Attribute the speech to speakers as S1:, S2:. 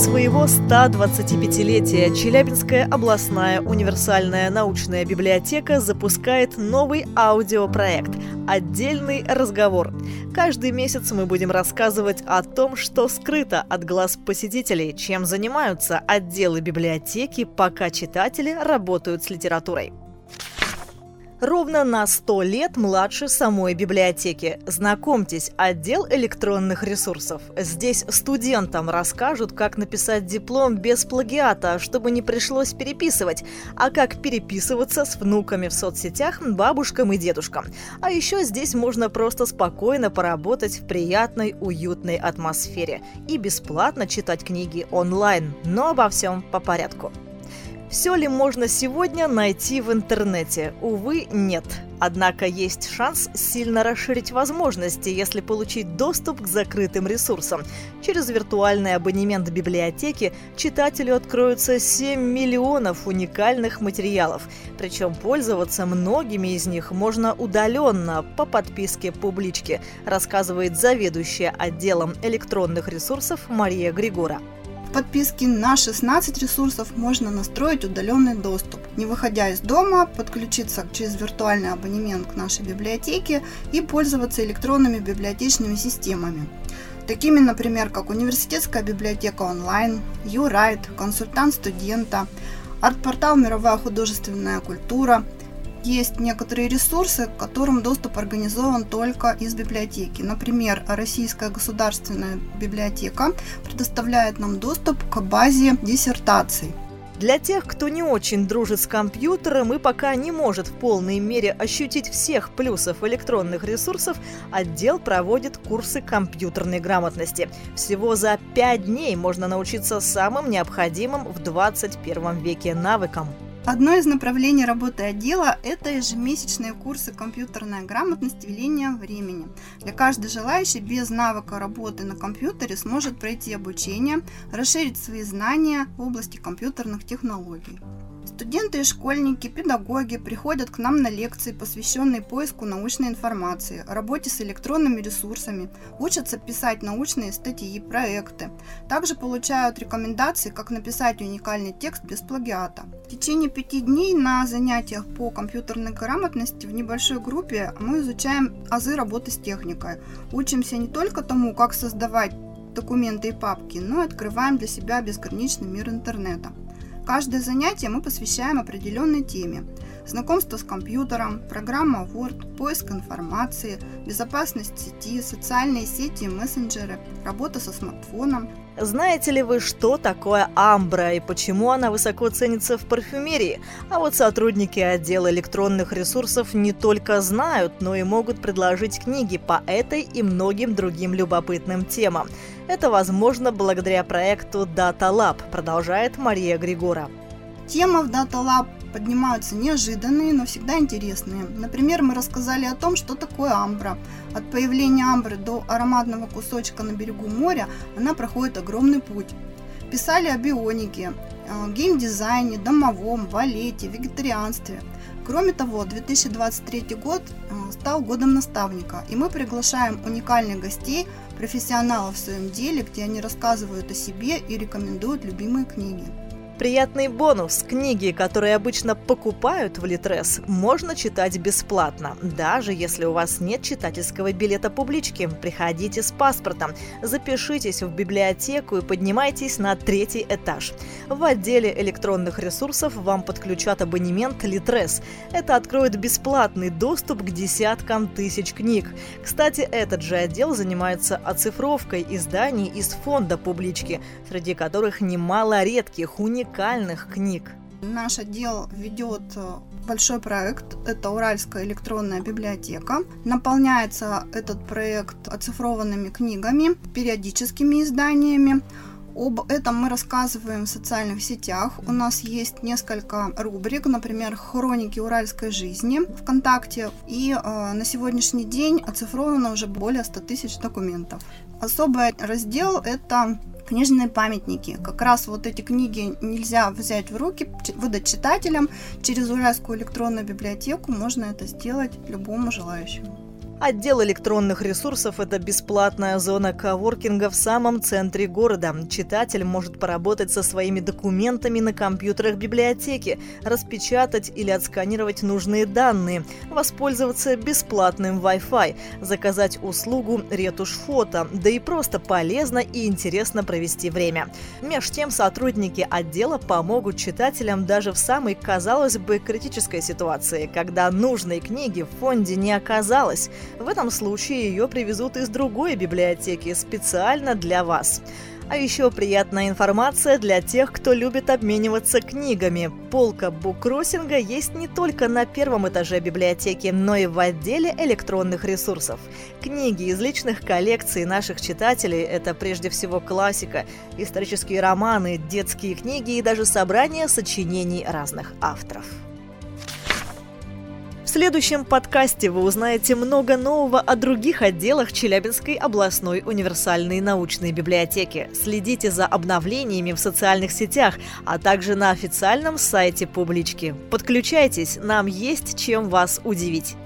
S1: своего 125-летия Челябинская областная универсальная научная библиотека запускает новый аудиопроект «Отдельный разговор». Каждый месяц мы будем рассказывать о том, что скрыто от глаз посетителей, чем занимаются отделы библиотеки, пока читатели работают с литературой ровно на 100 лет младше самой библиотеки. Знакомьтесь, отдел электронных ресурсов. Здесь студентам расскажут, как написать диплом без плагиата, чтобы не пришлось переписывать, а как переписываться с внуками в соцсетях, бабушкам и дедушкам. А еще здесь можно просто спокойно поработать в приятной, уютной атмосфере и бесплатно читать книги онлайн, но обо всем по порядку. Все ли можно сегодня найти в интернете? Увы, нет. Однако есть шанс сильно расширить возможности, если получить доступ к закрытым ресурсам. Через виртуальный абонемент библиотеки читателю откроются 7 миллионов уникальных материалов. Причем пользоваться многими из них можно удаленно по подписке публички, рассказывает заведующая отделом электронных ресурсов Мария Григора
S2: подписке на 16 ресурсов можно настроить удаленный доступ. Не выходя из дома, подключиться через виртуальный абонемент к нашей библиотеке и пользоваться электронными библиотечными системами. Такими, например, как университетская библиотека онлайн, YouRight, консультант студента, арт-портал «Мировая художественная культура», есть некоторые ресурсы, к которым доступ организован только из библиотеки. Например, Российская государственная библиотека предоставляет нам доступ к базе диссертаций.
S1: Для тех, кто не очень дружит с компьютером и пока не может в полной мере ощутить всех плюсов электронных ресурсов, отдел проводит курсы компьютерной грамотности. Всего за пять дней можно научиться самым необходимым в 21 веке навыкам.
S2: Одно из направлений работы отдела – это ежемесячные курсы компьютерной грамотности в линии времени. Для каждой желающей без навыка работы на компьютере сможет пройти обучение, расширить свои знания в области компьютерных технологий. Студенты и школьники, педагоги приходят к нам на лекции, посвященные поиску научной информации, работе с электронными ресурсами, учатся писать научные статьи проекты. Также получают рекомендации, как написать уникальный текст без плагиата. В течение пяти дней на занятиях по компьютерной грамотности в небольшой группе мы изучаем азы работы с техникой. Учимся не только тому, как создавать документы и папки, но и открываем для себя безграничный мир интернета. Каждое занятие мы посвящаем определенной теме. Знакомство с компьютером, программа Word, поиск информации, безопасность сети, социальные сети и мессенджеры, работа со смартфоном,
S1: знаете ли вы, что такое амбра и почему она высоко ценится в парфюмерии? А вот сотрудники отдела электронных ресурсов не только знают, но и могут предложить книги по этой и многим другим любопытным темам. Это возможно благодаря проекту Data Lab, продолжает Мария Григора.
S2: Тема в Data Lab поднимаются неожиданные, но всегда интересные. Например, мы рассказали о том, что такое амбра. От появления амбры до ароматного кусочка на берегу моря она проходит огромный путь. Писали о бионике, геймдизайне, домовом, валете, вегетарианстве. Кроме того, 2023 год э, стал годом наставника, и мы приглашаем уникальных гостей, профессионалов в своем деле, где они рассказывают о себе и рекомендуют любимые книги.
S1: Приятный бонус. Книги, которые обычно покупают в Литрес, можно читать бесплатно, даже если у вас нет читательского билета публички. Приходите с паспортом, запишитесь в библиотеку и поднимайтесь на третий этаж. В отделе электронных ресурсов вам подключат абонемент Литрес. Это откроет бесплатный доступ к десяткам тысяч книг. Кстати, этот же отдел занимается оцифровкой изданий из фонда публички, среди которых немало редких, уникальных уникальных книг.
S2: Наш отдел ведет э, большой проект. Это Уральская электронная библиотека. Наполняется этот проект оцифрованными книгами, периодическими изданиями. Об этом мы рассказываем в социальных сетях. У нас есть несколько рубрик, например, «Хроники уральской жизни» ВКонтакте. И э, на сегодняшний день оцифровано уже более 100 тысяч документов. Особый раздел – это книжные памятники. Как раз вот эти книги нельзя взять в руки, выдать читателям. Через Уральскую электронную библиотеку можно это сделать любому желающему.
S1: Отдел электронных ресурсов – это бесплатная зона коворкинга в самом центре города. Читатель может поработать со своими документами на компьютерах библиотеки, распечатать или отсканировать нужные данные, воспользоваться бесплатным Wi-Fi, заказать услугу ретушь фото, да и просто полезно и интересно провести время. Меж тем сотрудники отдела помогут читателям даже в самой, казалось бы, критической ситуации, когда нужной книги в фонде не оказалось – в этом случае ее привезут из другой библиотеки специально для вас. А еще приятная информация для тех, кто любит обмениваться книгами. Полка буккроссинга есть не только на первом этаже библиотеки, но и в отделе электронных ресурсов. Книги из личных коллекций наших читателей – это прежде всего классика, исторические романы, детские книги и даже собрания сочинений разных авторов. Следующем подкасте вы узнаете много нового о других отделах Челябинской областной универсальной научной библиотеки. Следите за обновлениями в социальных сетях, а также на официальном сайте публички. Подключайтесь, нам есть чем вас удивить.